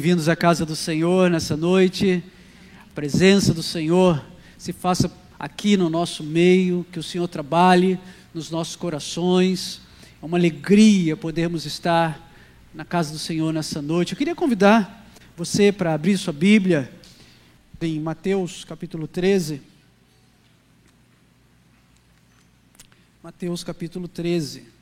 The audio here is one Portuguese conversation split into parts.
Bem-vindos à casa do Senhor nessa noite. A presença do Senhor se faça aqui no nosso meio, que o Senhor trabalhe nos nossos corações. É uma alegria podermos estar na casa do Senhor nessa noite. Eu queria convidar você para abrir sua Bíblia em Mateus capítulo 13. Mateus capítulo 13.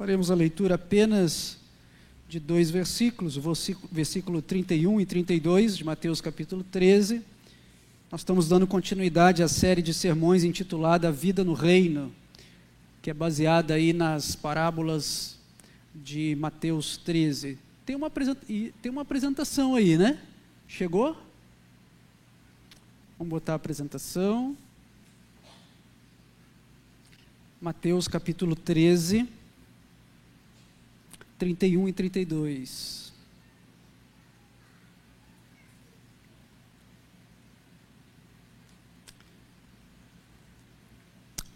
Faremos a leitura apenas de dois versículos, o versículo 31 e 32 de Mateus capítulo 13. Nós estamos dando continuidade à série de sermões intitulada A Vida no Reino, que é baseada aí nas parábolas de Mateus 13. Tem uma, tem uma apresentação aí, né? Chegou? Vamos botar a apresentação. Mateus capítulo 13 31 e 32.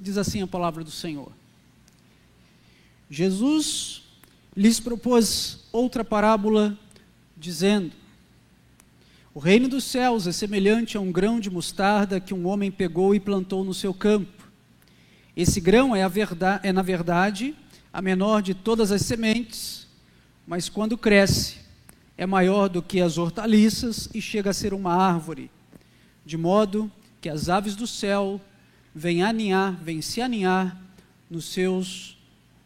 Diz assim a palavra do Senhor. Jesus lhes propôs outra parábola, dizendo: O reino dos céus é semelhante a um grão de mostarda que um homem pegou e plantou no seu campo. Esse grão é, verdade, é na verdade, a menor de todas as sementes, mas quando cresce, é maior do que as hortaliças e chega a ser uma árvore, de modo que as aves do céu vêm aninhar, vêm se aninhar nos seus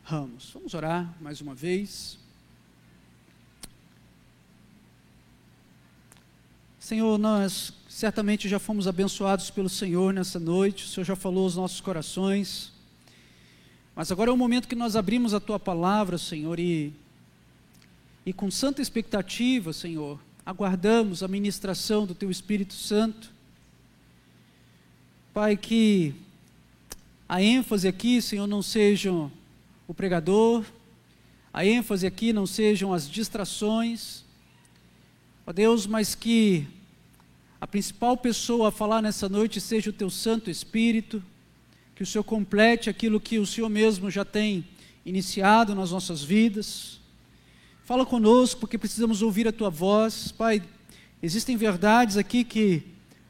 ramos. Vamos orar mais uma vez. Senhor, nós certamente já fomos abençoados pelo Senhor nessa noite, o Senhor já falou aos nossos corações. Mas agora é o momento que nós abrimos a tua palavra, Senhor, e, e com santa expectativa, Senhor, aguardamos a ministração do teu Espírito Santo. Pai, que a ênfase aqui, Senhor, não sejam o pregador, a ênfase aqui não sejam as distrações, ó Deus, mas que a principal pessoa a falar nessa noite seja o teu Santo Espírito que o Senhor complete aquilo que o Senhor mesmo já tem iniciado nas nossas vidas. Fala conosco, porque precisamos ouvir a tua voz. Pai, existem verdades aqui que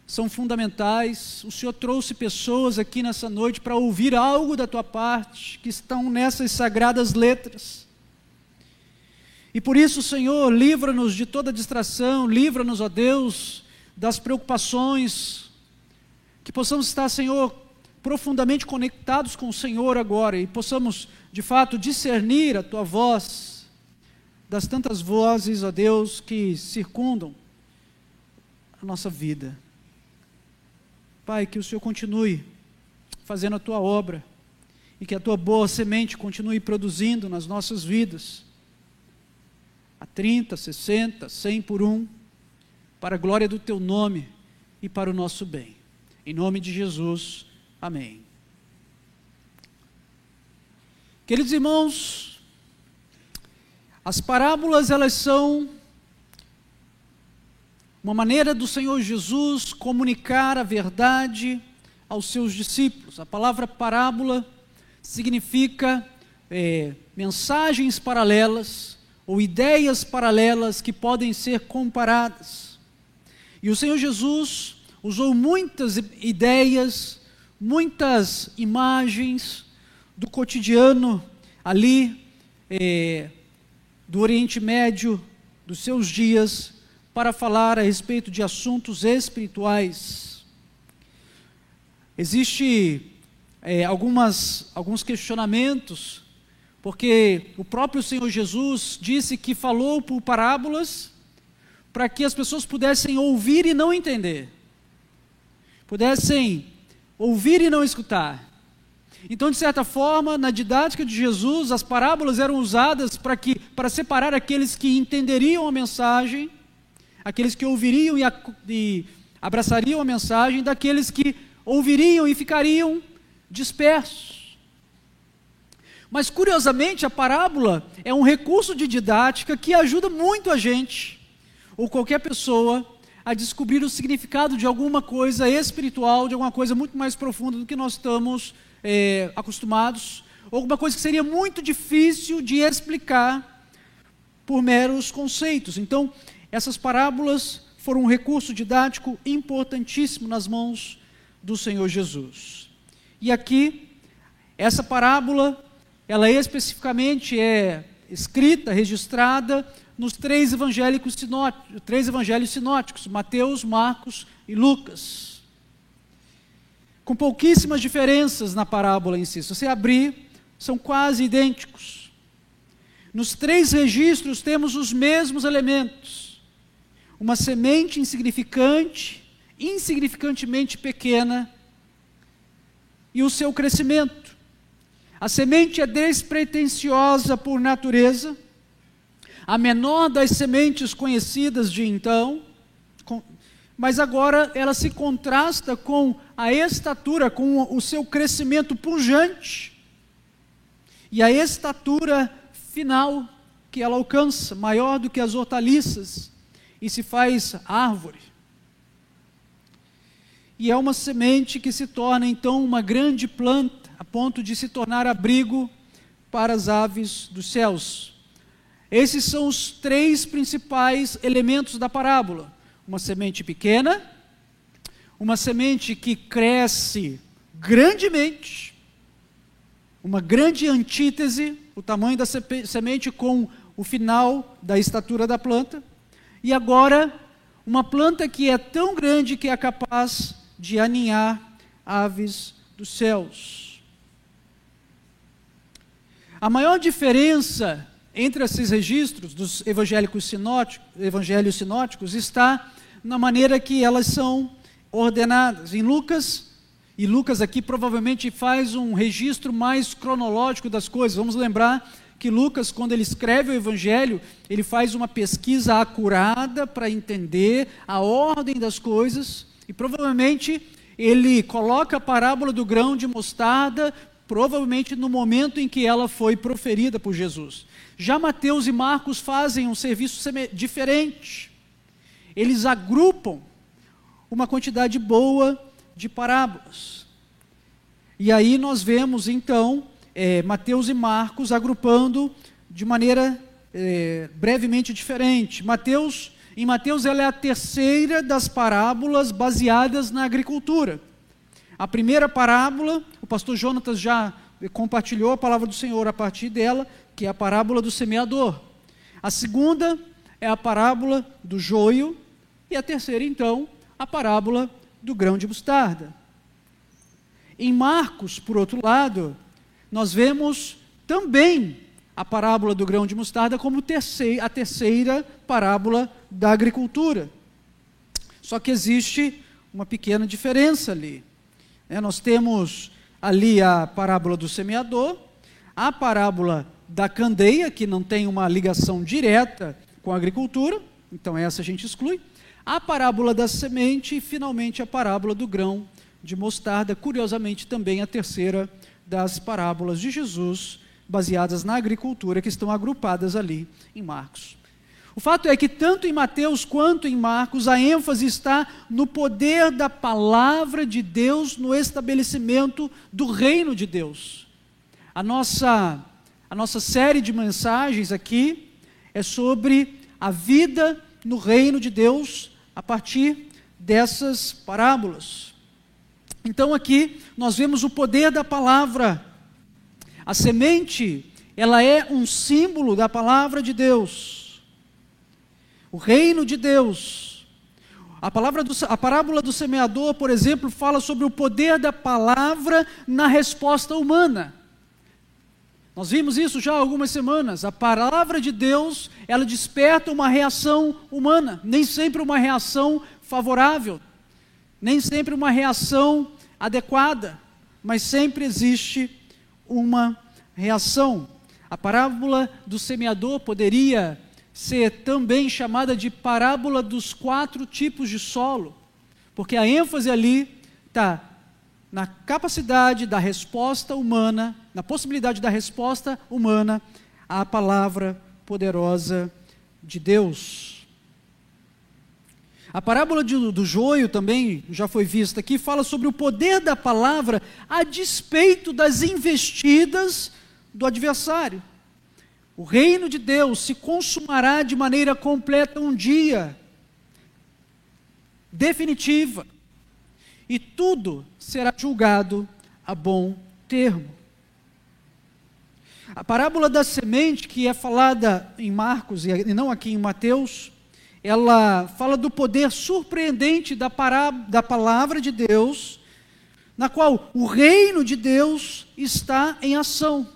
são fundamentais. O Senhor trouxe pessoas aqui nessa noite para ouvir algo da tua parte, que estão nessas sagradas letras. E por isso, Senhor, livra-nos de toda distração, livra-nos, ó Deus, das preocupações, que possamos estar, Senhor, profundamente conectados com o Senhor agora e possamos, de fato, discernir a tua voz das tantas vozes, ó Deus, que circundam a nossa vida. Pai, que o Senhor continue fazendo a tua obra e que a tua boa semente continue produzindo nas nossas vidas a 30, 60, 100 por um, para a glória do teu nome e para o nosso bem. Em nome de Jesus. Amém. Queridos irmãos, as parábolas elas são uma maneira do Senhor Jesus comunicar a verdade aos seus discípulos. A palavra parábola significa é, mensagens paralelas ou ideias paralelas que podem ser comparadas. E o Senhor Jesus usou muitas ideias muitas imagens do cotidiano ali é, do Oriente Médio, dos seus dias, para falar a respeito de assuntos espirituais. Existe é, algumas, alguns questionamentos, porque o próprio Senhor Jesus disse que falou por parábolas para que as pessoas pudessem ouvir e não entender, pudessem ouvir e não escutar. Então, de certa forma, na didática de Jesus, as parábolas eram usadas para que para separar aqueles que entenderiam a mensagem, aqueles que ouviriam e, e abraçariam a mensagem, daqueles que ouviriam e ficariam dispersos. Mas curiosamente, a parábola é um recurso de didática que ajuda muito a gente, ou qualquer pessoa, a descobrir o significado de alguma coisa espiritual, de alguma coisa muito mais profunda do que nós estamos é, acostumados, alguma coisa que seria muito difícil de explicar por meros conceitos. Então, essas parábolas foram um recurso didático importantíssimo nas mãos do Senhor Jesus. E aqui, essa parábola ela especificamente é escrita, registrada nos três, evangélicos sinóticos, três evangelhos sinóticos, Mateus, Marcos e Lucas. Com pouquíssimas diferenças na parábola em si. Se você abrir, são quase idênticos. Nos três registros temos os mesmos elementos. Uma semente insignificante, insignificantemente pequena, e o seu crescimento. A semente é despretensiosa por natureza, a menor das sementes conhecidas de então, com, mas agora ela se contrasta com a estatura, com o seu crescimento pujante e a estatura final que ela alcança, maior do que as hortaliças, e se faz árvore. E é uma semente que se torna então uma grande planta a ponto de se tornar abrigo para as aves dos céus. Esses são os três principais elementos da parábola: uma semente pequena, uma semente que cresce grandemente, uma grande antítese, o tamanho da semente com o final da estatura da planta, e agora uma planta que é tão grande que é capaz de aninhar aves dos céus. A maior diferença entre esses registros dos evangélicos sinóticos, evangelhos sinóticos está na maneira que elas são ordenadas. Em Lucas, e Lucas aqui provavelmente faz um registro mais cronológico das coisas. Vamos lembrar que Lucas, quando ele escreve o Evangelho, ele faz uma pesquisa acurada para entender a ordem das coisas e provavelmente ele coloca a parábola do grão de mostarda provavelmente no momento em que ela foi proferida por Jesus. Já Mateus e Marcos fazem um serviço diferente. Eles agrupam uma quantidade boa de parábolas. E aí nós vemos então é, Mateus e Marcos agrupando de maneira é, brevemente diferente. Mateus, em Mateus, ela é a terceira das parábolas baseadas na agricultura. A primeira parábola, o pastor Jonatas já compartilhou a palavra do Senhor a partir dela, que é a parábola do semeador. A segunda é a parábola do joio. E a terceira, então, a parábola do grão de mostarda. Em Marcos, por outro lado, nós vemos também a parábola do grão de mostarda como terceira, a terceira parábola da agricultura. Só que existe uma pequena diferença ali. É, nós temos ali a parábola do semeador, a parábola da candeia, que não tem uma ligação direta com a agricultura, então essa a gente exclui, a parábola da semente e finalmente a parábola do grão de mostarda, curiosamente também a terceira das parábolas de Jesus baseadas na agricultura que estão agrupadas ali em Marcos. O fato é que tanto em Mateus quanto em Marcos a ênfase está no poder da palavra de Deus no estabelecimento do reino de Deus. A nossa a nossa série de mensagens aqui é sobre a vida no reino de Deus a partir dessas parábolas. Então aqui nós vemos o poder da palavra. A semente, ela é um símbolo da palavra de Deus. O reino de Deus. A, palavra do, a parábola do semeador, por exemplo, fala sobre o poder da palavra na resposta humana. Nós vimos isso já há algumas semanas. A palavra de Deus, ela desperta uma reação humana, nem sempre uma reação favorável, nem sempre uma reação adequada, mas sempre existe uma reação. A parábola do semeador poderia ser também chamada de parábola dos quatro tipos de solo, porque a ênfase ali está na capacidade da resposta humana, na possibilidade da resposta humana à palavra poderosa de Deus. A parábola de, do joio também já foi vista aqui, fala sobre o poder da palavra a despeito das investidas do adversário. O reino de Deus se consumará de maneira completa um dia, definitiva, e tudo será julgado a bom termo. A parábola da semente, que é falada em Marcos e não aqui em Mateus, ela fala do poder surpreendente da, pará, da palavra de Deus, na qual o reino de Deus está em ação.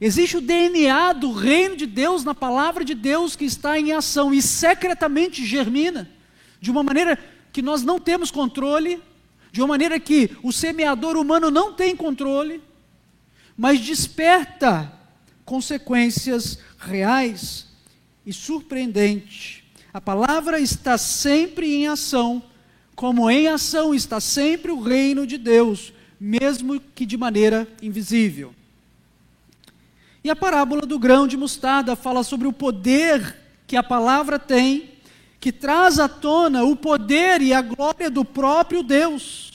Existe o DNA do reino de Deus na palavra de Deus que está em ação e secretamente germina, de uma maneira que nós não temos controle, de uma maneira que o semeador humano não tem controle, mas desperta consequências reais e surpreendentes. A palavra está sempre em ação, como em ação está sempre o reino de Deus, mesmo que de maneira invisível. E a parábola do grão de mostarda fala sobre o poder que a palavra tem que traz à tona o poder e a glória do próprio Deus.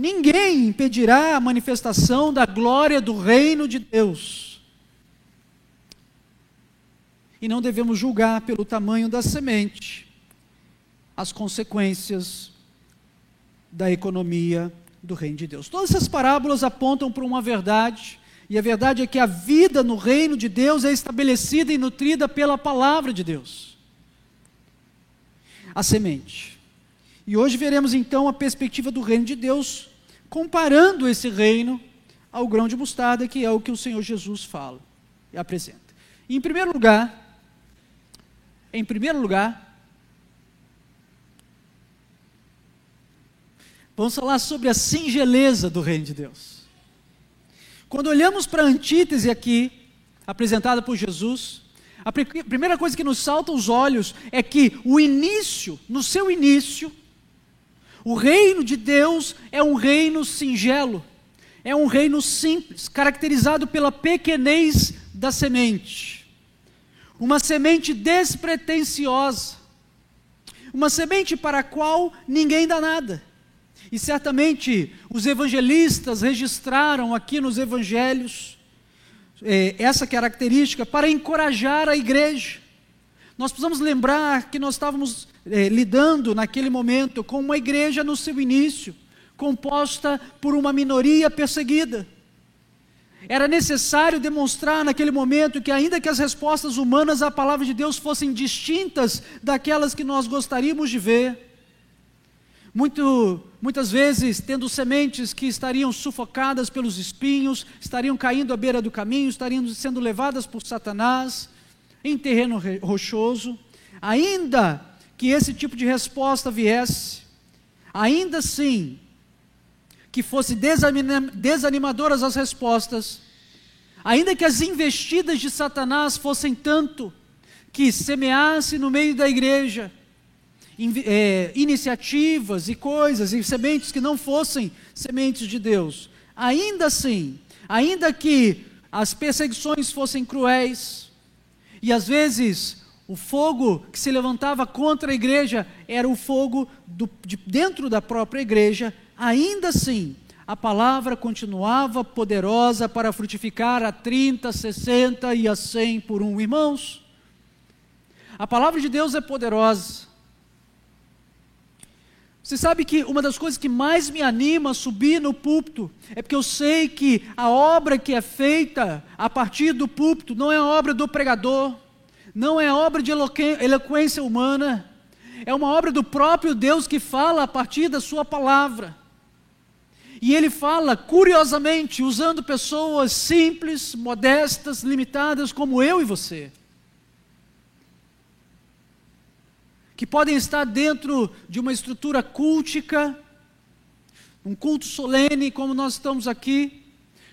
Ninguém impedirá a manifestação da glória do reino de Deus. E não devemos julgar pelo tamanho da semente as consequências da economia do reino de Deus. Todas essas parábolas apontam para uma verdade, e a verdade é que a vida no reino de Deus é estabelecida e nutrida pela palavra de Deus a semente. E hoje veremos então a perspectiva do reino de Deus, comparando esse reino ao grão de mostarda, que é o que o Senhor Jesus fala e apresenta. E em primeiro lugar, em primeiro lugar, vamos falar sobre a singeleza do reino de Deus. Quando olhamos para a antítese aqui, apresentada por Jesus, a primeira coisa que nos salta aos olhos é que o início, no seu início, o reino de Deus é um reino singelo, é um reino simples, caracterizado pela pequenez da semente. Uma semente despretensiosa, uma semente para a qual ninguém dá nada. E certamente os evangelistas registraram aqui nos evangelhos é, essa característica para encorajar a igreja. Nós precisamos lembrar que nós estávamos é, lidando naquele momento com uma igreja no seu início, composta por uma minoria perseguida. Era necessário demonstrar naquele momento que, ainda que as respostas humanas à palavra de Deus fossem distintas daquelas que nós gostaríamos de ver, muito, muitas vezes tendo sementes que estariam sufocadas pelos espinhos, estariam caindo à beira do caminho, estariam sendo levadas por Satanás em terreno rochoso. Ainda que esse tipo de resposta viesse, ainda assim que fosse desanimadoras as respostas, ainda que as investidas de Satanás fossem tanto que semeasse no meio da igreja é, iniciativas e coisas e sementes que não fossem sementes de Deus. Ainda assim, ainda que as perseguições fossem cruéis, e às vezes o fogo que se levantava contra a igreja era o fogo do, de dentro da própria igreja, ainda assim, a palavra continuava poderosa para frutificar a 30, 60 e a 100 por um. Irmãos, a palavra de Deus é poderosa. Você sabe que uma das coisas que mais me anima a subir no púlpito é porque eu sei que a obra que é feita a partir do púlpito não é a obra do pregador, não é a obra de eloquência humana, é uma obra do próprio Deus que fala a partir da Sua palavra. E ele fala, curiosamente, usando pessoas simples, modestas, limitadas, como eu e você. Que podem estar dentro de uma estrutura cultica, um culto solene, como nós estamos aqui,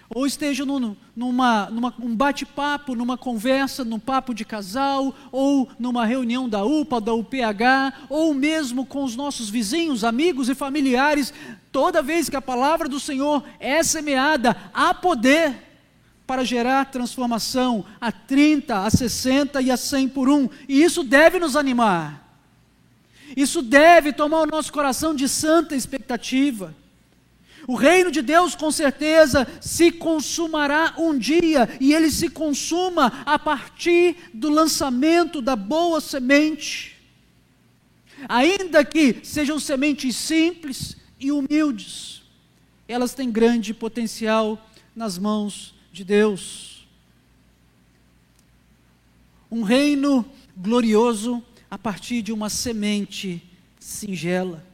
ou esteja num, numa, numa, um bate-papo, numa conversa, num papo de casal, ou numa reunião da UPA, da UPH, ou mesmo com os nossos vizinhos, amigos e familiares, toda vez que a palavra do Senhor é semeada, há poder para gerar transformação a 30, a 60 e a 100 por um, e isso deve nos animar. Isso deve tomar o nosso coração de santa expectativa. O reino de Deus, com certeza, se consumará um dia, e ele se consuma a partir do lançamento da boa semente. Ainda que sejam sementes simples e humildes, elas têm grande potencial nas mãos de Deus. Um reino glorioso a partir de uma semente singela.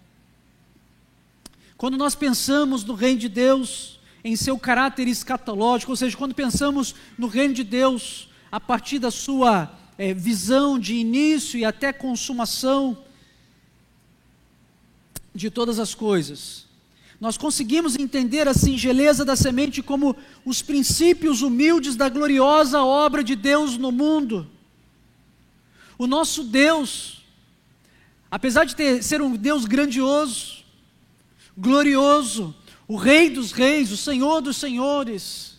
Quando nós pensamos no reino de Deus, em seu caráter escatológico, ou seja, quando pensamos no reino de Deus a partir da sua é, visão de início e até consumação de todas as coisas, nós conseguimos entender a singeleza da semente como os princípios humildes da gloriosa obra de Deus no mundo. O nosso Deus, apesar de ter, ser um Deus grandioso, glorioso, o Rei dos Reis, o Senhor dos Senhores,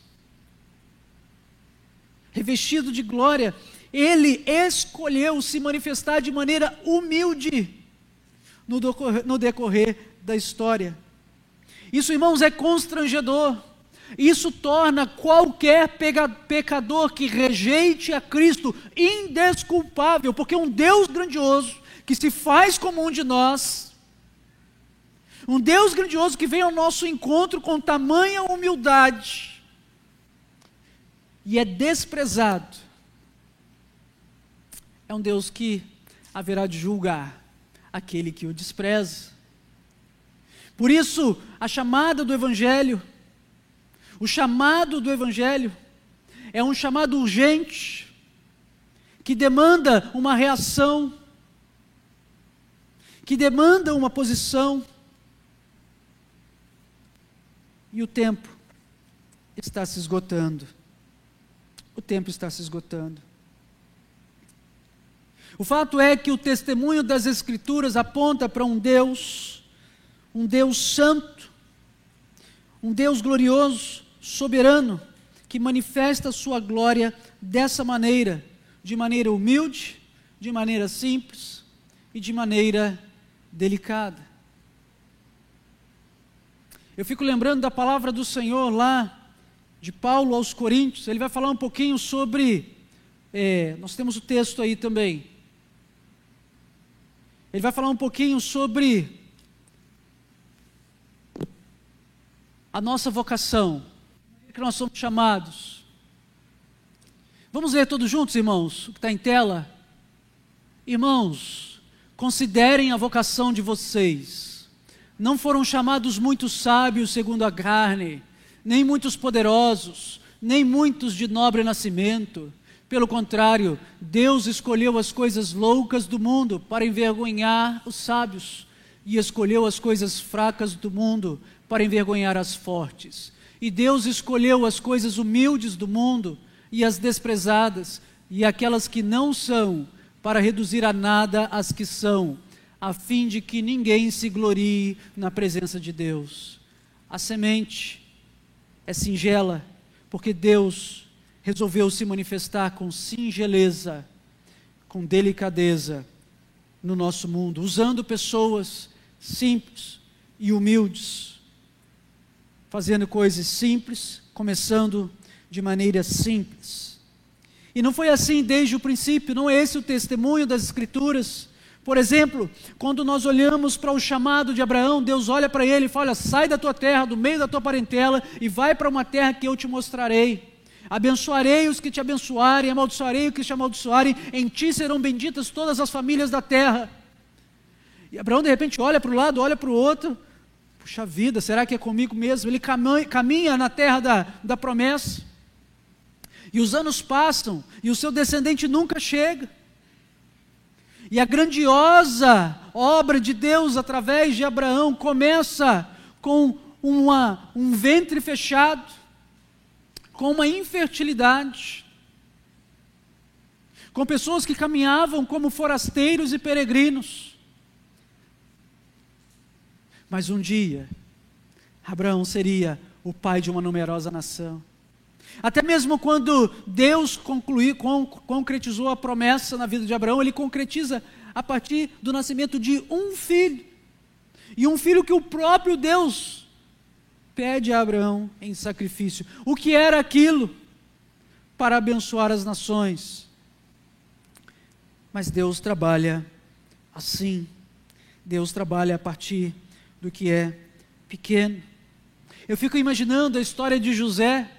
revestido de glória, ele escolheu se manifestar de maneira humilde no decorrer, no decorrer da história. Isso, irmãos, é constrangedor. Isso torna qualquer pecador que rejeite a Cristo indesculpável, porque um Deus grandioso, que se faz como um de nós, um Deus grandioso que vem ao nosso encontro com tamanha humildade e é desprezado. É um Deus que haverá de julgar aquele que o despreza. Por isso, a chamada do Evangelho, o chamado do Evangelho, é um chamado urgente, que demanda uma reação, que demanda uma posição, e o tempo está se esgotando. O tempo está se esgotando. O fato é que o testemunho das Escrituras aponta para um Deus, um Deus santo, um Deus glorioso, soberano, que manifesta a sua glória dessa maneira, de maneira humilde, de maneira simples e de maneira delicada. Eu fico lembrando da palavra do Senhor lá, de Paulo aos Coríntios, ele vai falar um pouquinho sobre. É, nós temos o texto aí também. Ele vai falar um pouquinho sobre a nossa vocação, que nós somos chamados. Vamos ler todos juntos, irmãos, o que está em tela? Irmãos, considerem a vocação de vocês não foram chamados muitos sábios segundo a carne, nem muitos poderosos, nem muitos de nobre nascimento. Pelo contrário, Deus escolheu as coisas loucas do mundo para envergonhar os sábios, e escolheu as coisas fracas do mundo para envergonhar as fortes. E Deus escolheu as coisas humildes do mundo e as desprezadas, e aquelas que não são, para reduzir a nada as que são a fim de que ninguém se glorie na presença de Deus. A semente é singela, porque Deus resolveu se manifestar com singeleza, com delicadeza no nosso mundo, usando pessoas simples e humildes, fazendo coisas simples, começando de maneira simples. E não foi assim desde o princípio, não é esse o testemunho das Escrituras. Por exemplo, quando nós olhamos para o chamado de Abraão, Deus olha para ele e fala: sai da tua terra, do meio da tua parentela, e vai para uma terra que eu te mostrarei. Abençoarei os que te abençoarem, amaldiçoarei os que te amaldiçoarem, em ti serão benditas todas as famílias da terra. E Abraão de repente olha para o lado, olha para o outro, puxa vida, será que é comigo mesmo? Ele caminha na terra da, da promessa, e os anos passam, e o seu descendente nunca chega. E a grandiosa obra de Deus através de Abraão começa com uma, um ventre fechado, com uma infertilidade, com pessoas que caminhavam como forasteiros e peregrinos. Mas um dia, Abraão seria o pai de uma numerosa nação. Até mesmo quando Deus concluiu, concretizou a promessa na vida de Abraão, ele concretiza a partir do nascimento de um filho. E um filho que o próprio Deus pede a Abraão em sacrifício. O que era aquilo? Para abençoar as nações. Mas Deus trabalha assim. Deus trabalha a partir do que é pequeno. Eu fico imaginando a história de José,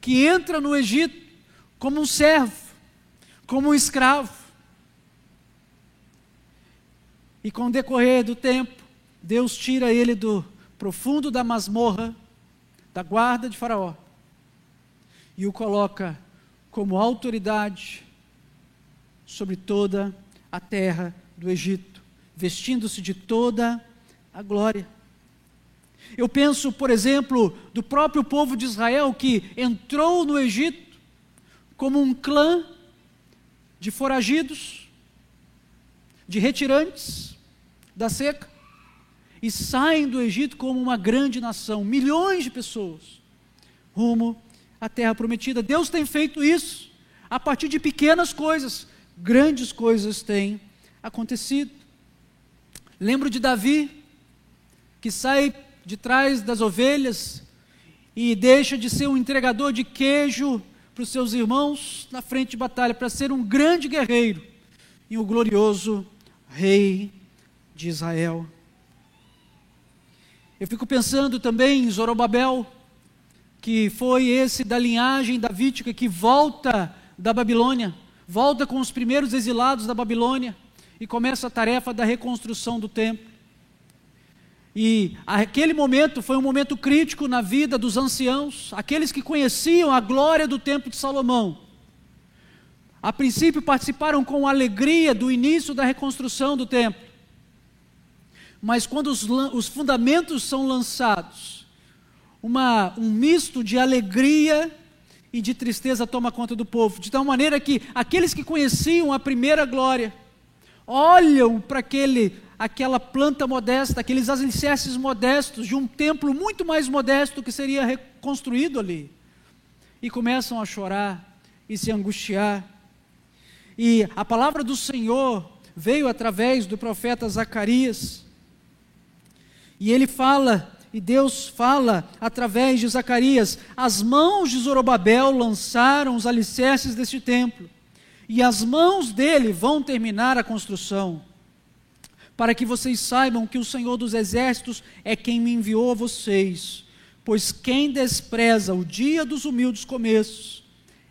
que entra no Egito como um servo, como um escravo. E com o decorrer do tempo, Deus tira ele do profundo da masmorra, da guarda de Faraó, e o coloca como autoridade sobre toda a terra do Egito, vestindo-se de toda a glória. Eu penso, por exemplo, do próprio povo de Israel que entrou no Egito como um clã de foragidos, de retirantes da seca, e saem do Egito como uma grande nação, milhões de pessoas, rumo à terra prometida. Deus tem feito isso a partir de pequenas coisas, grandes coisas têm acontecido. Lembro de Davi, que sai de trás das ovelhas e deixa de ser um entregador de queijo para os seus irmãos na frente de batalha, para ser um grande guerreiro e um glorioso rei de Israel. Eu fico pensando também em Zorobabel, que foi esse da linhagem davídica que volta da Babilônia, volta com os primeiros exilados da Babilônia e começa a tarefa da reconstrução do templo. E aquele momento foi um momento crítico na vida dos anciãos, aqueles que conheciam a glória do templo de Salomão. A princípio participaram com alegria do início da reconstrução do templo. Mas quando os, os fundamentos são lançados, uma, um misto de alegria e de tristeza toma conta do povo, de tal maneira que aqueles que conheciam a primeira glória olham para aquele aquela planta modesta, aqueles alicerces modestos de um templo muito mais modesto que seria reconstruído ali. E começam a chorar e se angustiar. E a palavra do Senhor veio através do profeta Zacarias. E ele fala, e Deus fala através de Zacarias: as mãos de Zorobabel lançaram os alicerces deste templo, e as mãos dele vão terminar a construção para que vocês saibam que o Senhor dos Exércitos é quem me enviou a vocês. Pois quem despreza o dia dos humildes começos,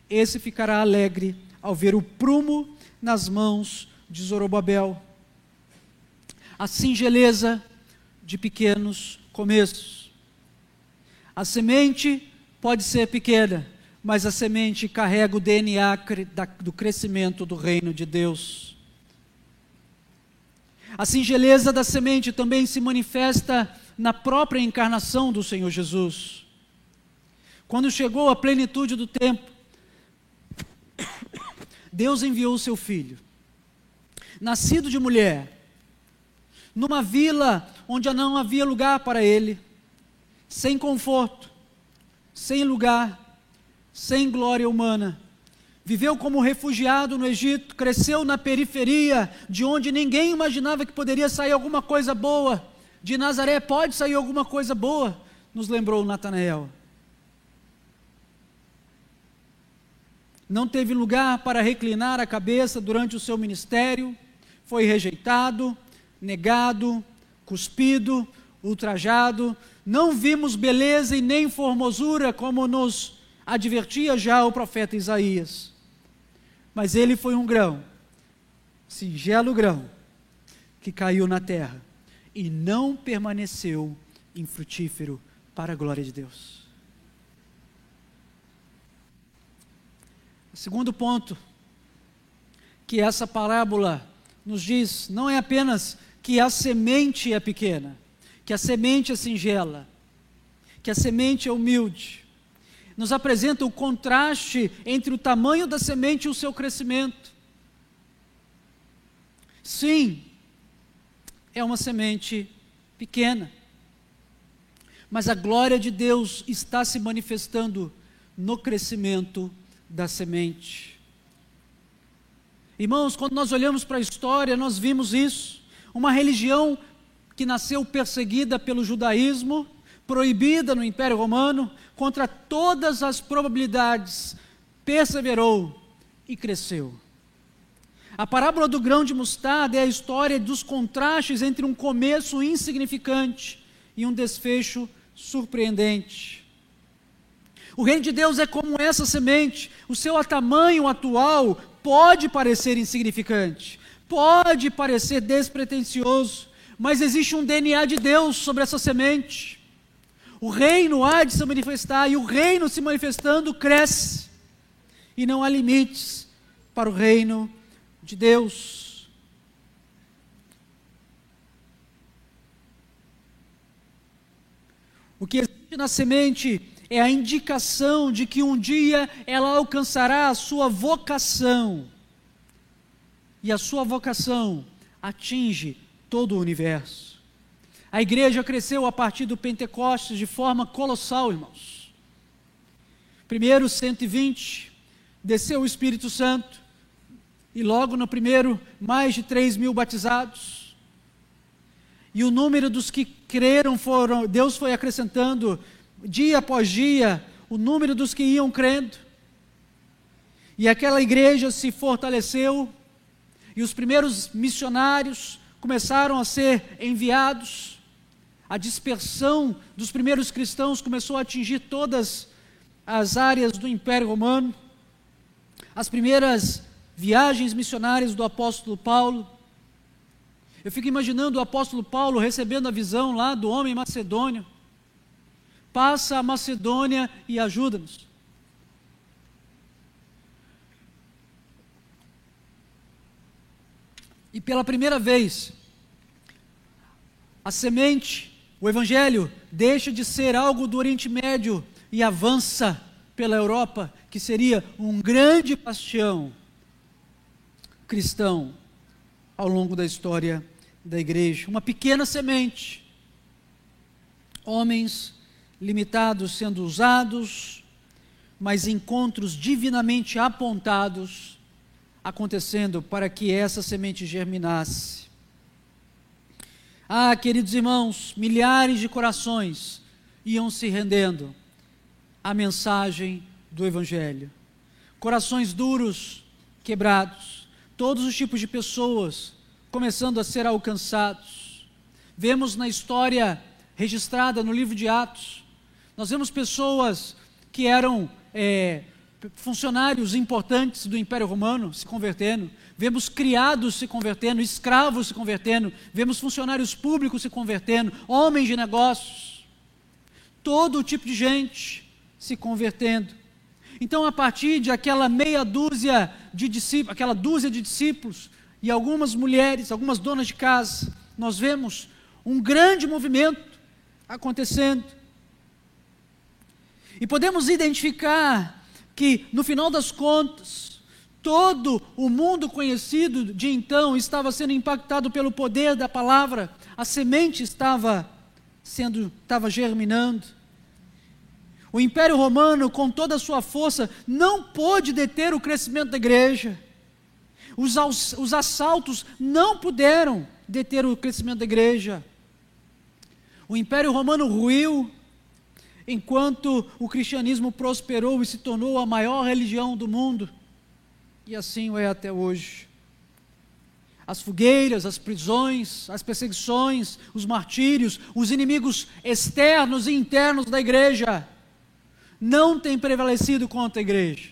esse ficará alegre ao ver o prumo nas mãos de Zorobabel. A singeleza de pequenos começos. A semente pode ser pequena, mas a semente carrega o DNA do crescimento do reino de Deus. A singeleza da semente também se manifesta na própria encarnação do Senhor Jesus. Quando chegou a plenitude do tempo, Deus enviou o seu filho, nascido de mulher, numa vila onde não havia lugar para ele, sem conforto, sem lugar, sem glória humana viveu como refugiado no Egito, cresceu na periferia, de onde ninguém imaginava que poderia sair alguma coisa boa. De Nazaré pode sair alguma coisa boa, nos lembrou Natanael. Não teve lugar para reclinar a cabeça durante o seu ministério, foi rejeitado, negado, cuspido, ultrajado. Não vimos beleza e nem formosura, como nos advertia já o profeta Isaías. Mas ele foi um grão, singelo grão, que caiu na terra e não permaneceu infrutífero para a glória de Deus. Segundo ponto que essa parábola nos diz não é apenas que a semente é pequena, que a semente é singela, que a semente é humilde, nos apresenta o contraste entre o tamanho da semente e o seu crescimento. Sim, é uma semente pequena, mas a glória de Deus está se manifestando no crescimento da semente. Irmãos, quando nós olhamos para a história, nós vimos isso. Uma religião que nasceu perseguida pelo judaísmo, proibida no Império Romano, contra todas as probabilidades, perseverou e cresceu. A parábola do grão de mostarda é a história dos contrastes entre um começo insignificante e um desfecho surpreendente. O reino de Deus é como essa semente, o seu tamanho atual pode parecer insignificante, pode parecer despretensioso, mas existe um DNA de Deus sobre essa semente. O reino há de se manifestar e o reino se manifestando cresce. E não há limites para o reino de Deus. O que existe na semente é a indicação de que um dia ela alcançará a sua vocação. E a sua vocação atinge todo o universo. A igreja cresceu a partir do Pentecostes de forma colossal, irmãos. Primeiro 120, desceu o Espírito Santo, e logo no primeiro, mais de 3 mil batizados. E o número dos que creram foram, Deus foi acrescentando dia após dia, o número dos que iam crendo. E aquela igreja se fortaleceu, e os primeiros missionários começaram a ser enviados. A dispersão dos primeiros cristãos começou a atingir todas as áreas do Império Romano. As primeiras viagens missionárias do apóstolo Paulo. Eu fico imaginando o apóstolo Paulo recebendo a visão lá do homem macedônio passa a Macedônia e ajuda-nos. E pela primeira vez, a semente, o Evangelho, deixa de ser algo do Oriente Médio e avança pela Europa, que seria um grande bastião cristão ao longo da história da igreja. Uma pequena semente. Homens limitados sendo usados, mas encontros divinamente apontados acontecendo para que essa semente germinasse. Ah, queridos irmãos, milhares de corações iam se rendendo à mensagem do Evangelho. Corações duros, quebrados, todos os tipos de pessoas começando a ser alcançados. Vemos na história registrada no livro de Atos nós vemos pessoas que eram é, funcionários importantes do Império Romano se convertendo, vemos criados se convertendo, escravos se convertendo, vemos funcionários públicos se convertendo, homens de negócios, todo tipo de gente se convertendo. Então, a partir de aquela meia dúzia de discípulos, aquela dúzia de discípulos e algumas mulheres, algumas donas de casa, nós vemos um grande movimento acontecendo. E podemos identificar que, no final das contas, todo o mundo conhecido de então estava sendo impactado pelo poder da palavra, a semente estava sendo, estava germinando. O Império Romano, com toda a sua força, não pôde deter o crescimento da igreja. Os, os assaltos não puderam deter o crescimento da igreja. O Império Romano ruiu, enquanto o cristianismo prosperou e se tornou a maior religião do mundo, e assim é até hoje. As fogueiras, as prisões, as perseguições, os martírios, os inimigos externos e internos da igreja não têm prevalecido contra a igreja.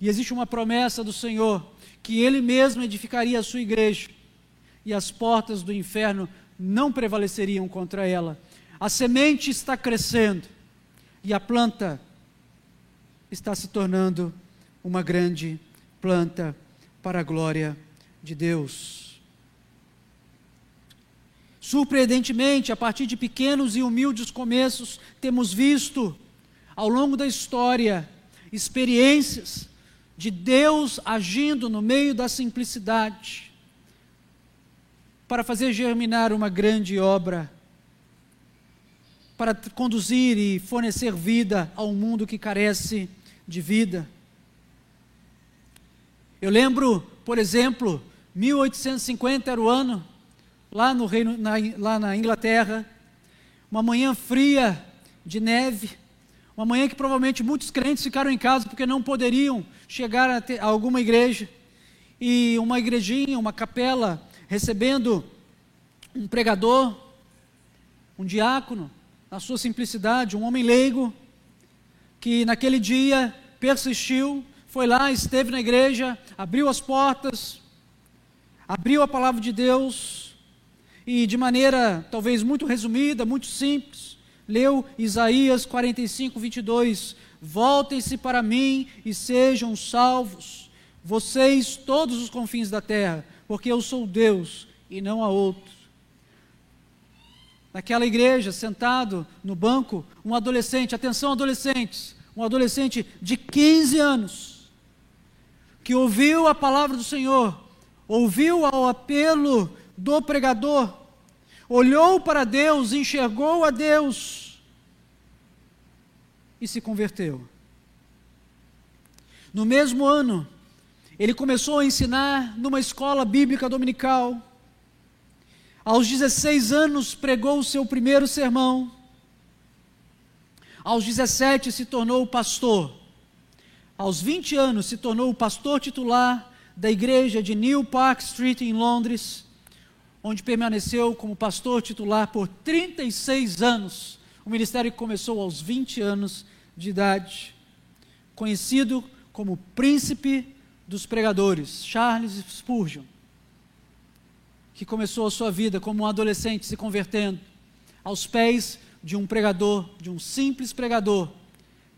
E existe uma promessa do Senhor que Ele mesmo edificaria a sua igreja e as portas do inferno não prevaleceriam contra ela. A semente está crescendo e a planta está se tornando uma grande planta para a glória de Deus. Surpreendentemente, a partir de pequenos e humildes começos, temos visto ao longo da história, experiências de Deus agindo no meio da simplicidade para fazer germinar uma grande obra, para conduzir e fornecer vida a um mundo que carece de vida. Eu lembro, por exemplo, 1850 era o ano, lá no reino, na, lá na Inglaterra, uma manhã fria de neve, uma manhã que provavelmente muitos crentes ficaram em casa porque não poderiam chegar a, ter, a alguma igreja. E uma igrejinha, uma capela, recebendo um pregador, um diácono, na sua simplicidade, um homem leigo, que naquele dia persistiu, foi lá, esteve na igreja, abriu as portas, abriu a palavra de Deus e de maneira talvez muito resumida, muito simples, leu Isaías 45, 22. Voltem-se para mim e sejam salvos, vocês, todos os confins da terra, porque eu sou Deus e não há outro. Naquela igreja, sentado no banco, um adolescente, atenção adolescentes, um adolescente de 15 anos, que ouviu a palavra do Senhor, ouviu ao apelo do pregador, olhou para Deus, enxergou a Deus e se converteu. No mesmo ano, ele começou a ensinar numa escola bíblica dominical. Aos 16 anos, pregou o seu primeiro sermão. Aos 17, se tornou pastor. Aos 20 anos, se tornou o pastor titular da igreja de New Park Street, em Londres, onde permaneceu como pastor titular por 36 anos. O ministério começou aos 20 anos de idade. Conhecido como príncipe dos pregadores, Charles Spurgeon, que começou a sua vida como um adolescente se convertendo aos pés de um pregador, de um simples pregador,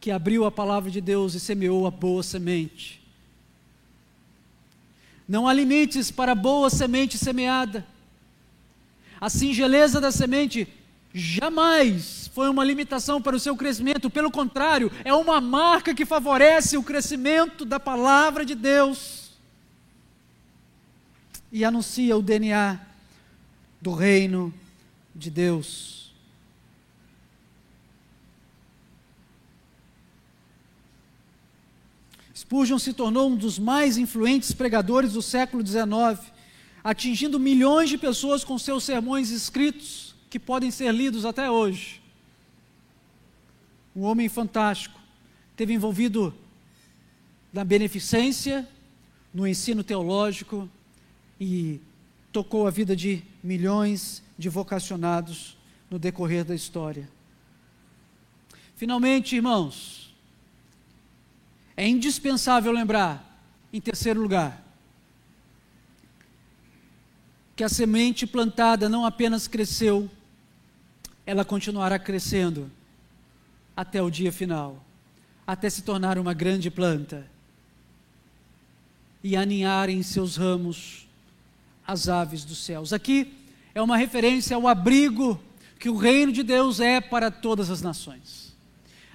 que abriu a palavra de Deus e semeou a boa semente. Não há limites para a boa semente semeada. A singeleza da semente jamais foi uma limitação para o seu crescimento, pelo contrário, é uma marca que favorece o crescimento da palavra de Deus e anuncia o DNA do reino de Deus. Spurgeon se tornou um dos mais influentes pregadores do século XIX, atingindo milhões de pessoas com seus sermões escritos, que podem ser lidos até hoje. Um homem fantástico, teve envolvido na beneficência, no ensino teológico e tocou a vida de milhões de vocacionados no decorrer da história. Finalmente, irmãos, é indispensável lembrar, em terceiro lugar, que a semente plantada não apenas cresceu, ela continuará crescendo até o dia final, até se tornar uma grande planta e aninhar em seus ramos as aves dos céus. Aqui é uma referência ao abrigo que o reino de Deus é para todas as nações.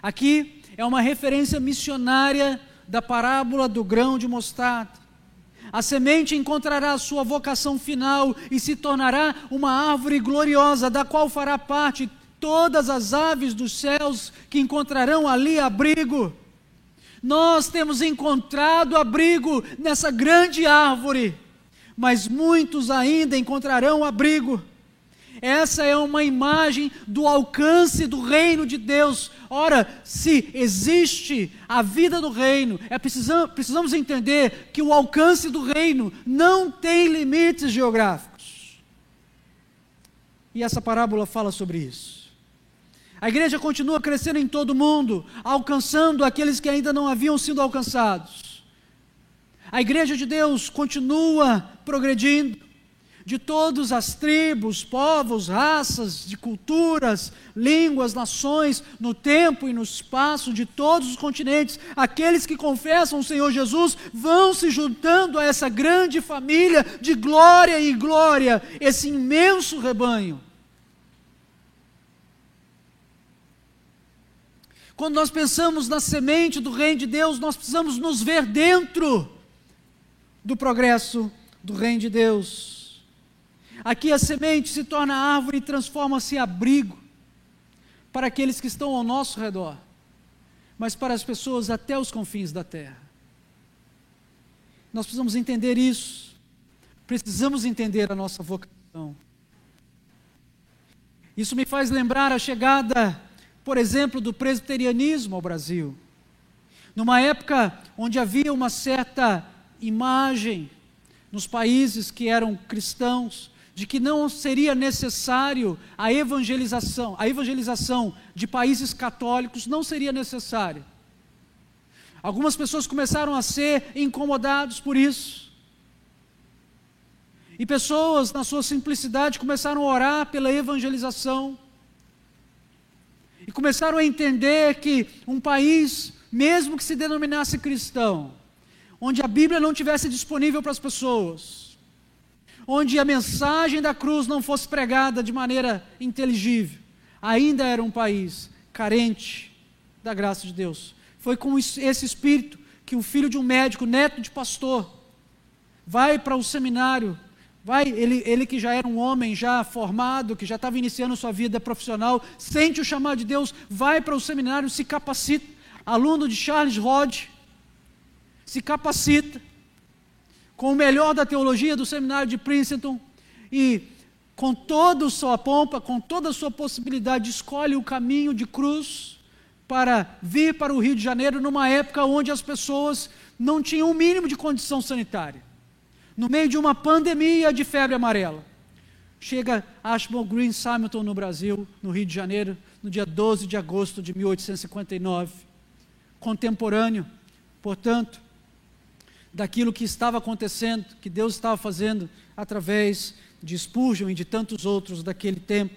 Aqui é uma referência missionária da parábola do grão de mostarda. A semente encontrará a sua vocação final e se tornará uma árvore gloriosa, da qual fará parte todas as aves dos céus que encontrarão ali abrigo. Nós temos encontrado abrigo nessa grande árvore, mas muitos ainda encontrarão abrigo. Essa é uma imagem do alcance do reino de Deus. Ora, se existe a vida do reino, é precisamos, precisamos entender que o alcance do reino não tem limites geográficos. E essa parábola fala sobre isso. A igreja continua crescendo em todo o mundo, alcançando aqueles que ainda não haviam sido alcançados. A igreja de Deus continua progredindo de todas as tribos, povos, raças, de culturas, línguas, nações, no tempo e no espaço de todos os continentes, aqueles que confessam o Senhor Jesus vão se juntando a essa grande família de glória e glória, esse imenso rebanho. Quando nós pensamos na semente do reino de Deus, nós precisamos nos ver dentro do progresso do reino de Deus. Aqui a semente se torna árvore e transforma-se em abrigo para aqueles que estão ao nosso redor, mas para as pessoas até os confins da terra. Nós precisamos entender isso. Precisamos entender a nossa vocação. Isso me faz lembrar a chegada, por exemplo, do presbiterianismo ao Brasil. Numa época onde havia uma certa imagem nos países que eram cristãos de que não seria necessário a evangelização, a evangelização de países católicos não seria necessária. Algumas pessoas começaram a ser incomodados por isso. E pessoas, na sua simplicidade, começaram a orar pela evangelização. E começaram a entender que um país, mesmo que se denominasse cristão, onde a Bíblia não tivesse disponível para as pessoas, onde a mensagem da cruz não fosse pregada de maneira inteligível, ainda era um país carente da graça de Deus. Foi com esse espírito que o filho de um médico, neto de pastor, vai para o seminário Vai, ele, ele que já era um homem já formado, que já estava iniciando sua vida profissional, sente o chamado de Deus, vai para o seminário, se capacita, aluno de Charles Rod, se capacita com o melhor da teologia do seminário de Princeton e com toda a sua pompa, com toda a sua possibilidade, escolhe o caminho de cruz para vir para o Rio de Janeiro numa época onde as pessoas não tinham o um mínimo de condição sanitária no meio de uma pandemia de febre amarela. Chega Ashmore Green Simonton no Brasil, no Rio de Janeiro, no dia 12 de agosto de 1859. Contemporâneo, portanto, daquilo que estava acontecendo, que Deus estava fazendo através de Spurgeon e de tantos outros daquele tempo,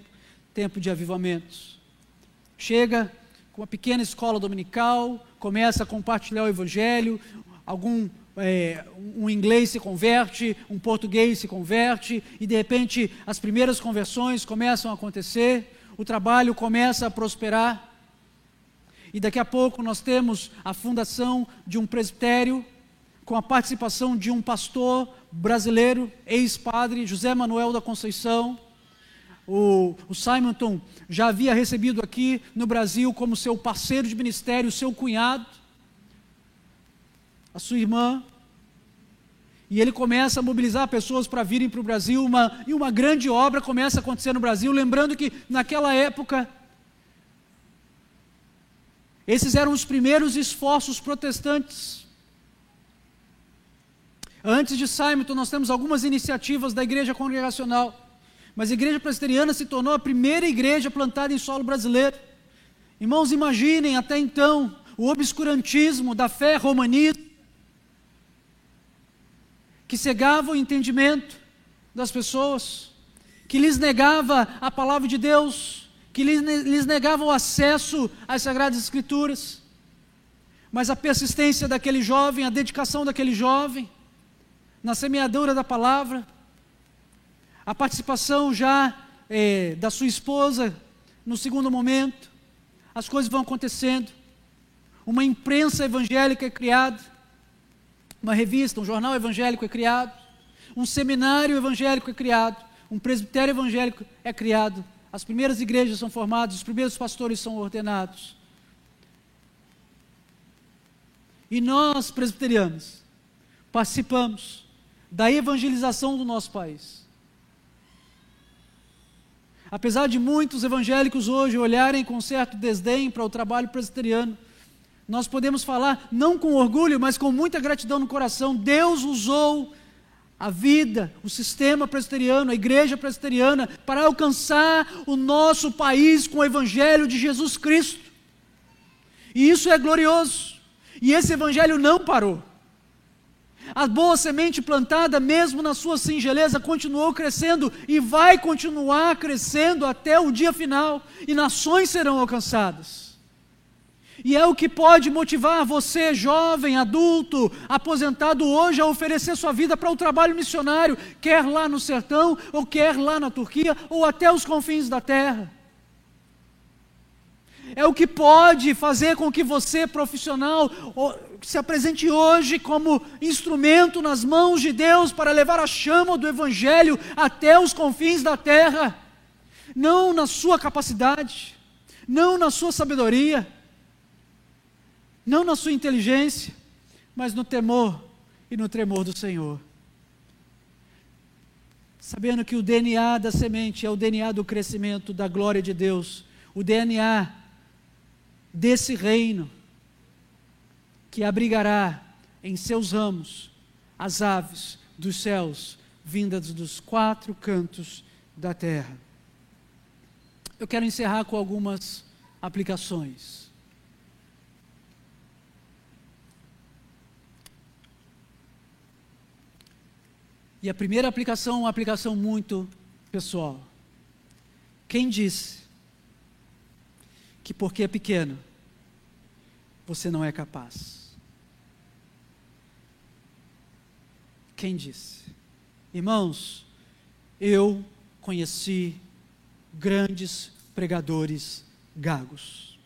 tempo de avivamentos. Chega com uma pequena escola dominical, começa a compartilhar o evangelho, algum é, um inglês se converte, um português se converte, e de repente as primeiras conversões começam a acontecer, o trabalho começa a prosperar, e daqui a pouco nós temos a fundação de um presbitério, com a participação de um pastor brasileiro, ex-padre, José Manuel da Conceição. O, o Simonton já havia recebido aqui no Brasil como seu parceiro de ministério, seu cunhado a sua irmã, e ele começa a mobilizar pessoas para virem para o Brasil, uma, e uma grande obra começa a acontecer no Brasil, lembrando que naquela época, esses eram os primeiros esforços protestantes. Antes de Simonton, nós temos algumas iniciativas da igreja congregacional, mas a igreja presbiteriana se tornou a primeira igreja plantada em solo brasileiro. Irmãos, imaginem até então o obscurantismo da fé romanista que cegava o entendimento das pessoas, que lhes negava a palavra de Deus, que lhes negava o acesso às Sagradas Escrituras. Mas a persistência daquele jovem, a dedicação daquele jovem, na semeadura da palavra, a participação já é, da sua esposa no segundo momento, as coisas vão acontecendo, uma imprensa evangélica é criada, uma revista, um jornal evangélico é criado, um seminário evangélico é criado, um presbitério evangélico é criado, as primeiras igrejas são formadas, os primeiros pastores são ordenados. E nós, presbiterianos, participamos da evangelização do nosso país. Apesar de muitos evangélicos hoje olharem com certo desdém para o trabalho presbiteriano, nós podemos falar, não com orgulho, mas com muita gratidão no coração. Deus usou a vida, o sistema presbiteriano, a igreja presbiteriana, para alcançar o nosso país com o Evangelho de Jesus Cristo. E isso é glorioso. E esse Evangelho não parou. A boa semente plantada, mesmo na sua singeleza, continuou crescendo e vai continuar crescendo até o dia final, e nações serão alcançadas. E é o que pode motivar você, jovem, adulto, aposentado hoje, a oferecer sua vida para o trabalho missionário, quer lá no sertão, ou quer lá na Turquia, ou até os confins da terra. É o que pode fazer com que você, profissional, se apresente hoje como instrumento nas mãos de Deus para levar a chama do Evangelho até os confins da terra. Não na sua capacidade, não na sua sabedoria, não na sua inteligência, mas no temor e no tremor do Senhor. Sabendo que o DNA da semente é o DNA do crescimento, da glória de Deus, o DNA desse reino que abrigará em seus ramos as aves dos céus vindas dos quatro cantos da terra. Eu quero encerrar com algumas aplicações. E a primeira aplicação é uma aplicação muito pessoal. Quem disse que porque é pequeno, você não é capaz? Quem disse? Irmãos, eu conheci grandes pregadores gagos.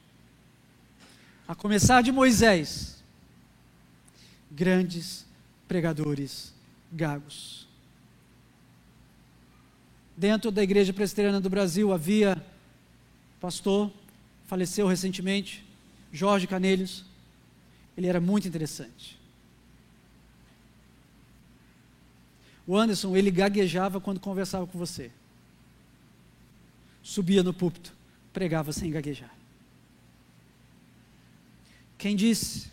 A começar de Moisés, grandes pregadores gagos. Dentro da Igreja Presbiteriana do Brasil havia pastor faleceu recentemente, Jorge Canelhos. Ele era muito interessante. O Anderson, ele gaguejava quando conversava com você. Subia no púlpito, pregava sem gaguejar. Quem disse?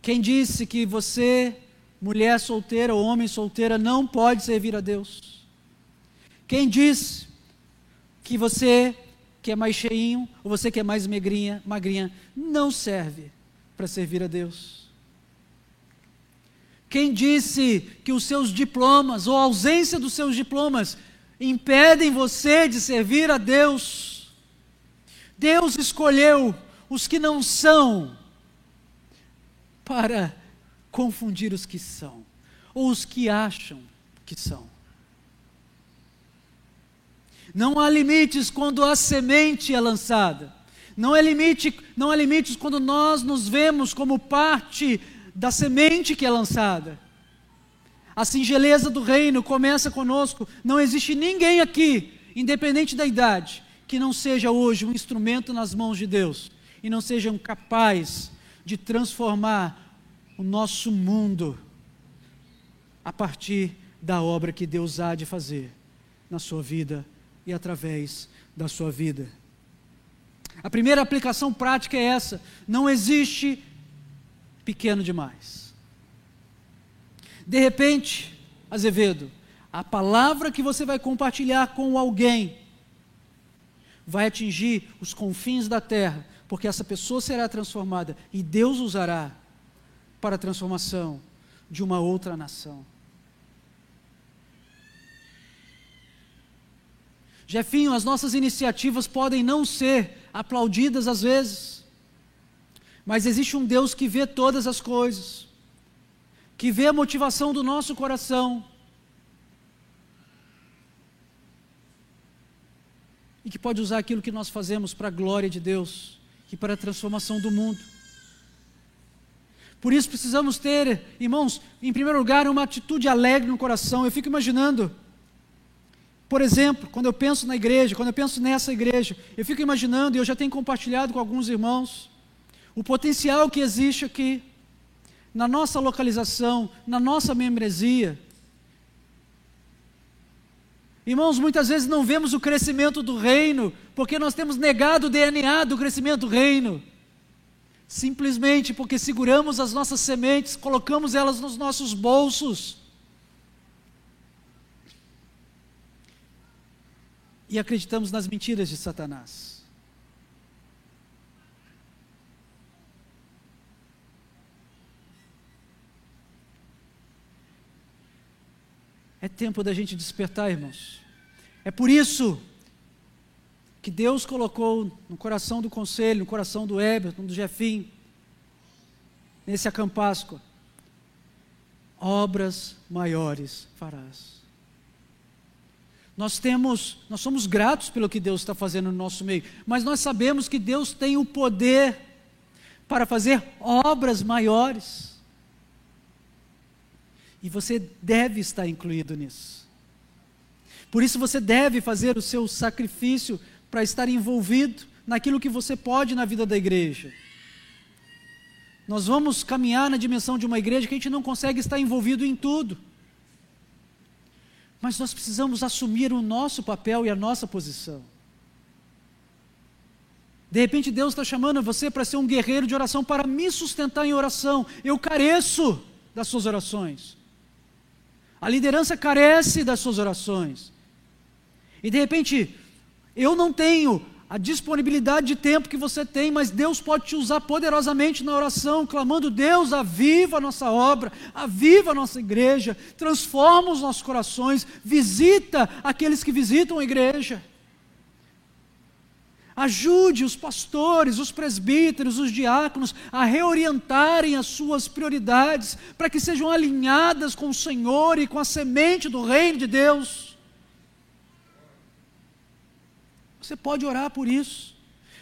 Quem disse que você, mulher solteira ou homem solteira, não pode servir a Deus? Quem disse que você que é mais cheinho ou você que é mais megrinha, magrinha, não serve para servir a Deus. Quem disse que os seus diplomas ou a ausência dos seus diplomas impedem você de servir a Deus? Deus escolheu os que não são para confundir os que são, ou os que acham que são. Não há limites quando a semente é lançada. Não há, limite, não há limites quando nós nos vemos como parte da semente que é lançada. A singeleza do reino começa conosco. Não existe ninguém aqui, independente da idade, que não seja hoje um instrumento nas mãos de Deus e não seja capaz de transformar o nosso mundo a partir da obra que Deus há de fazer na sua vida e através da sua vida. A primeira aplicação prática é essa: não existe pequeno demais. De repente, Azevedo, a palavra que você vai compartilhar com alguém vai atingir os confins da terra, porque essa pessoa será transformada e Deus usará para a transformação de uma outra nação. Jefinho, as nossas iniciativas podem não ser aplaudidas às vezes, mas existe um Deus que vê todas as coisas, que vê a motivação do nosso coração, e que pode usar aquilo que nós fazemos para a glória de Deus e para a transformação do mundo. Por isso precisamos ter, irmãos, em primeiro lugar, uma atitude alegre no coração. Eu fico imaginando por exemplo, quando eu penso na igreja, quando eu penso nessa igreja, eu fico imaginando, e eu já tenho compartilhado com alguns irmãos, o potencial que existe aqui, na nossa localização, na nossa membresia. Irmãos, muitas vezes não vemos o crescimento do reino, porque nós temos negado o DNA do crescimento do reino. Simplesmente porque seguramos as nossas sementes, colocamos elas nos nossos bolsos e acreditamos nas mentiras de Satanás. É tempo da gente despertar, irmãos. É por isso que Deus colocou no coração do conselho, no coração do Everton, do Jefim, nesse acampáscoa, obras maiores farás. Nós temos, nós somos gratos pelo que Deus está fazendo no nosso meio, mas nós sabemos que Deus tem o poder para fazer obras maiores. E você deve estar incluído nisso. Por isso você deve fazer o seu sacrifício para estar envolvido naquilo que você pode na vida da igreja. Nós vamos caminhar na dimensão de uma igreja que a gente não consegue estar envolvido em tudo. Mas nós precisamos assumir o nosso papel e a nossa posição. De repente Deus está chamando você para ser um guerreiro de oração, para me sustentar em oração. Eu careço das suas orações. A liderança carece das suas orações. E de repente, eu não tenho a disponibilidade de tempo que você tem, mas Deus pode te usar poderosamente na oração, clamando: Deus, aviva a nossa obra, aviva a nossa igreja, transforma os nossos corações, visita aqueles que visitam a igreja. Ajude os pastores, os presbíteros, os diáconos a reorientarem as suas prioridades para que sejam alinhadas com o Senhor e com a semente do reino de Deus. Você pode orar por isso.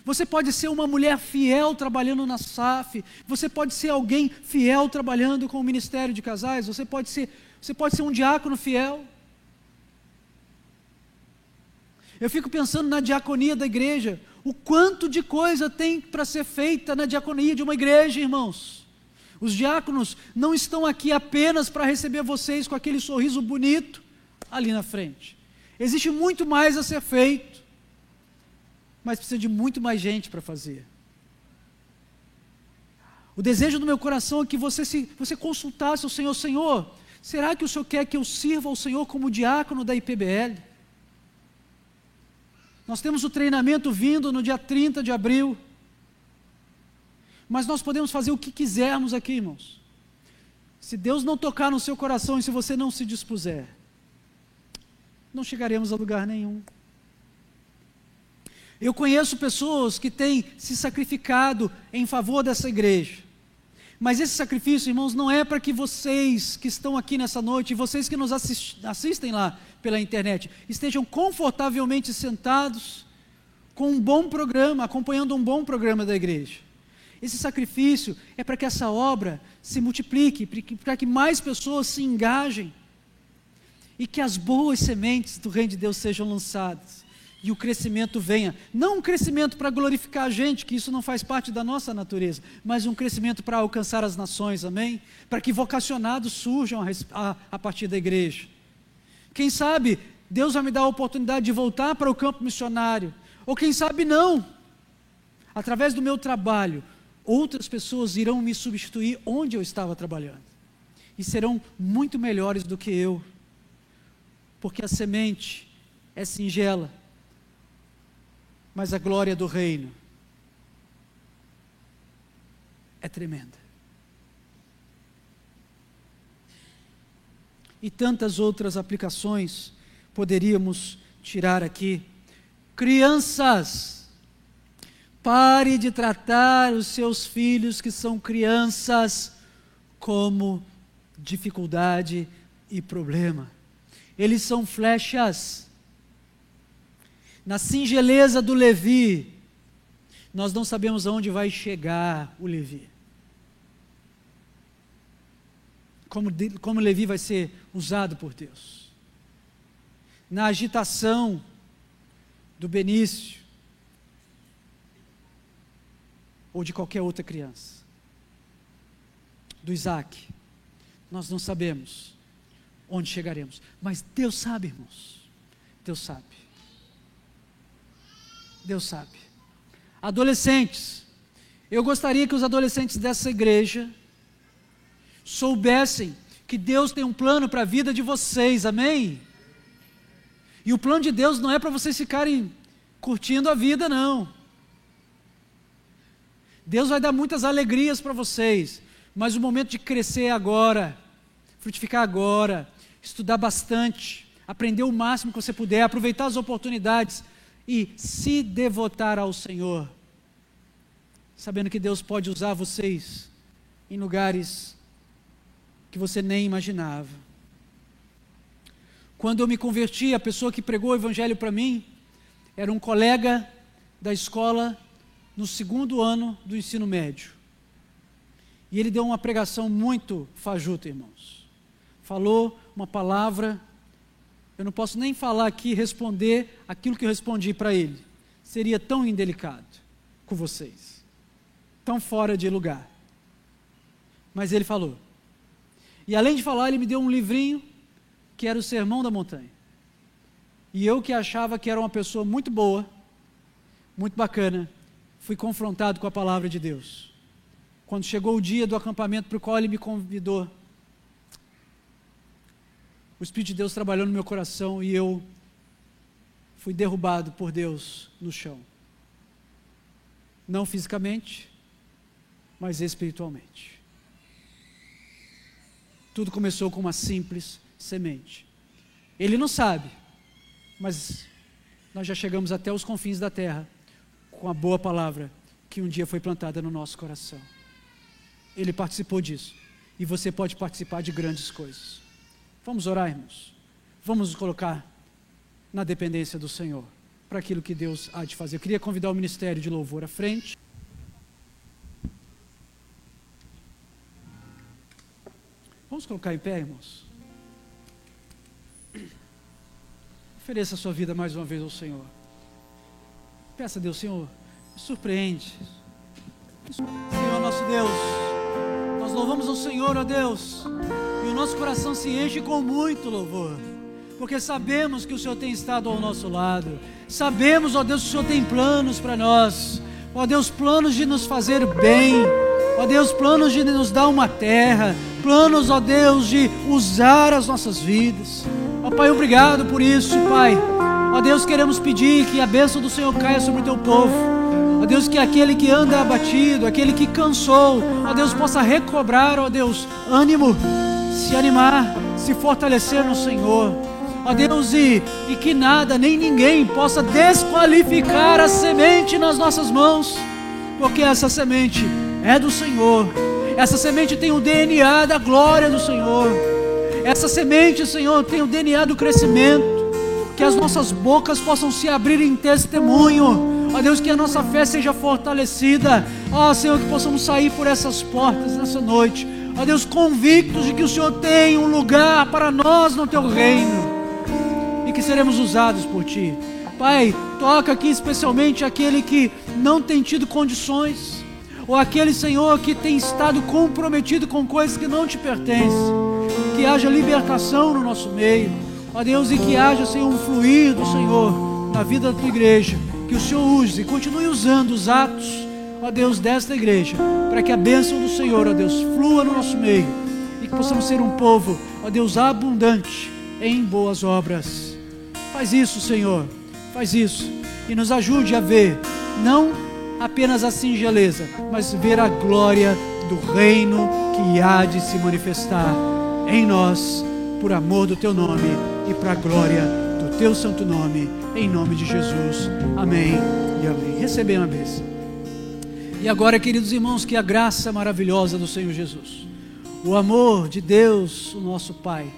Você pode ser uma mulher fiel trabalhando na SAF. Você pode ser alguém fiel trabalhando com o Ministério de Casais. Você pode ser, você pode ser um diácono fiel. Eu fico pensando na diaconia da igreja. O quanto de coisa tem para ser feita na diaconia de uma igreja, irmãos. Os diáconos não estão aqui apenas para receber vocês com aquele sorriso bonito ali na frente. Existe muito mais a ser feito mas precisa de muito mais gente para fazer. O desejo do meu coração é que você, se, você consultasse o Senhor, Senhor, será que o Senhor quer que eu sirva ao Senhor como diácono da IPBL? Nós temos o treinamento vindo no dia 30 de abril, mas nós podemos fazer o que quisermos aqui, irmãos. Se Deus não tocar no seu coração e se você não se dispuser, não chegaremos a lugar nenhum. Eu conheço pessoas que têm se sacrificado em favor dessa igreja. Mas esse sacrifício, irmãos, não é para que vocês que estão aqui nessa noite, vocês que nos assistem lá pela internet, estejam confortavelmente sentados com um bom programa, acompanhando um bom programa da igreja. Esse sacrifício é para que essa obra se multiplique, para que mais pessoas se engajem e que as boas sementes do Reino de Deus sejam lançadas e o crescimento venha. Não um crescimento para glorificar a gente, que isso não faz parte da nossa natureza, mas um crescimento para alcançar as nações, amém? Para que vocacionados surjam a, a, partir da igreja. Quem sabe Deus vai me dar a oportunidade de voltar para o campo missionário, ou quem sabe não. Através do meu trabalho, outras pessoas irão me substituir onde eu estava trabalhando, e serão muito melhores do que eu, porque a semente é singela mas a glória do reino é tremenda. E tantas outras aplicações poderíamos tirar aqui. Crianças, pare de tratar os seus filhos que são crianças como dificuldade e problema. Eles são flechas na singeleza do Levi, nós não sabemos aonde vai chegar o Levi. Como, como Levi vai ser usado por Deus. Na agitação do Benício, ou de qualquer outra criança, do Isaac, nós não sabemos onde chegaremos, mas Deus sabe, irmãos, Deus sabe. Deus sabe. Adolescentes, eu gostaria que os adolescentes dessa igreja soubessem que Deus tem um plano para a vida de vocês, amém? E o plano de Deus não é para vocês ficarem curtindo a vida, não. Deus vai dar muitas alegrias para vocês, mas o momento de crescer é agora, frutificar agora, estudar bastante, aprender o máximo que você puder, aproveitar as oportunidades e se devotar ao Senhor, sabendo que Deus pode usar vocês em lugares que você nem imaginava. Quando eu me converti, a pessoa que pregou o evangelho para mim era um colega da escola no segundo ano do ensino médio. E ele deu uma pregação muito fajuta, irmãos. Falou uma palavra, eu não posso nem falar aqui, responder aquilo que eu respondi para ele. Seria tão indelicado com vocês, tão fora de lugar. Mas ele falou. E além de falar, ele me deu um livrinho que era o Sermão da Montanha. E eu que achava que era uma pessoa muito boa, muito bacana, fui confrontado com a palavra de Deus. Quando chegou o dia do acampamento para o qual ele me convidou, o Espírito de Deus trabalhou no meu coração e eu fui derrubado por Deus no chão. Não fisicamente, mas espiritualmente. Tudo começou com uma simples semente. Ele não sabe, mas nós já chegamos até os confins da terra com a boa palavra que um dia foi plantada no nosso coração. Ele participou disso. E você pode participar de grandes coisas. Vamos orar, irmãos. Vamos nos colocar na dependência do Senhor para aquilo que Deus há de fazer. Eu queria convidar o ministério de louvor à frente. Vamos colocar em pé, irmãos. Ofereça a sua vida mais uma vez ao Senhor. Peça a Deus, Senhor, me surpreende. Senhor nosso Deus, nós louvamos ao Senhor, ó Deus, nosso coração se enche com muito louvor, porque sabemos que o Senhor tem estado ao nosso lado, sabemos, ó Deus, que o Senhor tem planos para nós, ó Deus, planos de nos fazer bem, ó Deus, planos de nos dar uma terra, planos, ó Deus, de usar as nossas vidas. Ó Pai, obrigado por isso, Pai. Ó Deus, queremos pedir que a bênção do Senhor caia sobre o teu povo. Ó Deus, que aquele que anda abatido, aquele que cansou, ó Deus, possa recobrar, ó Deus, ânimo, se animar, se fortalecer no Senhor. Ó Deus, e, e que nada, nem ninguém possa desqualificar a semente nas nossas mãos, porque essa semente é do Senhor. Essa semente tem o DNA da glória do Senhor. Essa semente, Senhor, tem o DNA do crescimento. Que as nossas bocas possam se abrir em testemunho. Ó Deus, que a nossa fé seja fortalecida. Ó Senhor, que possamos sair por essas portas nessa noite. Ó Deus, convictos de que o Senhor tem um lugar para nós no teu reino. E que seremos usados por ti. Pai, toca aqui especialmente aquele que não tem tido condições. Ou aquele Senhor que tem estado comprometido com coisas que não te pertencem que haja libertação no nosso meio, ó Deus, e que haja, Senhor, um fluir do Senhor na vida da tua igreja, que o Senhor use e continue usando os atos, ó Deus, desta igreja, para que a bênção do Senhor, ó Deus, flua no nosso meio e que possamos ser um povo, ó Deus, abundante em boas obras. Faz isso, Senhor, faz isso e nos ajude a ver, não apenas a singeleza, mas ver a glória do reino que há de se manifestar em nós, por amor do teu nome e para a glória do teu santo nome, em nome de Jesus. Amém e amém. Recebemos a bênção. E agora, queridos irmãos, que a graça maravilhosa do Senhor Jesus, o amor de Deus, o nosso Pai,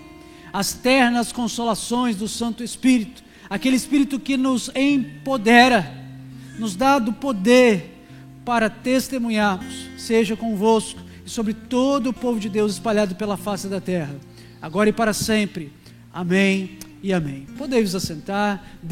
as ternas consolações do Santo Espírito, aquele Espírito que nos empodera, nos dá do poder para testemunharmos, seja convosco sobre todo o povo de Deus espalhado pela face da terra, agora e para sempre. Amém e amém. Podemos assentar.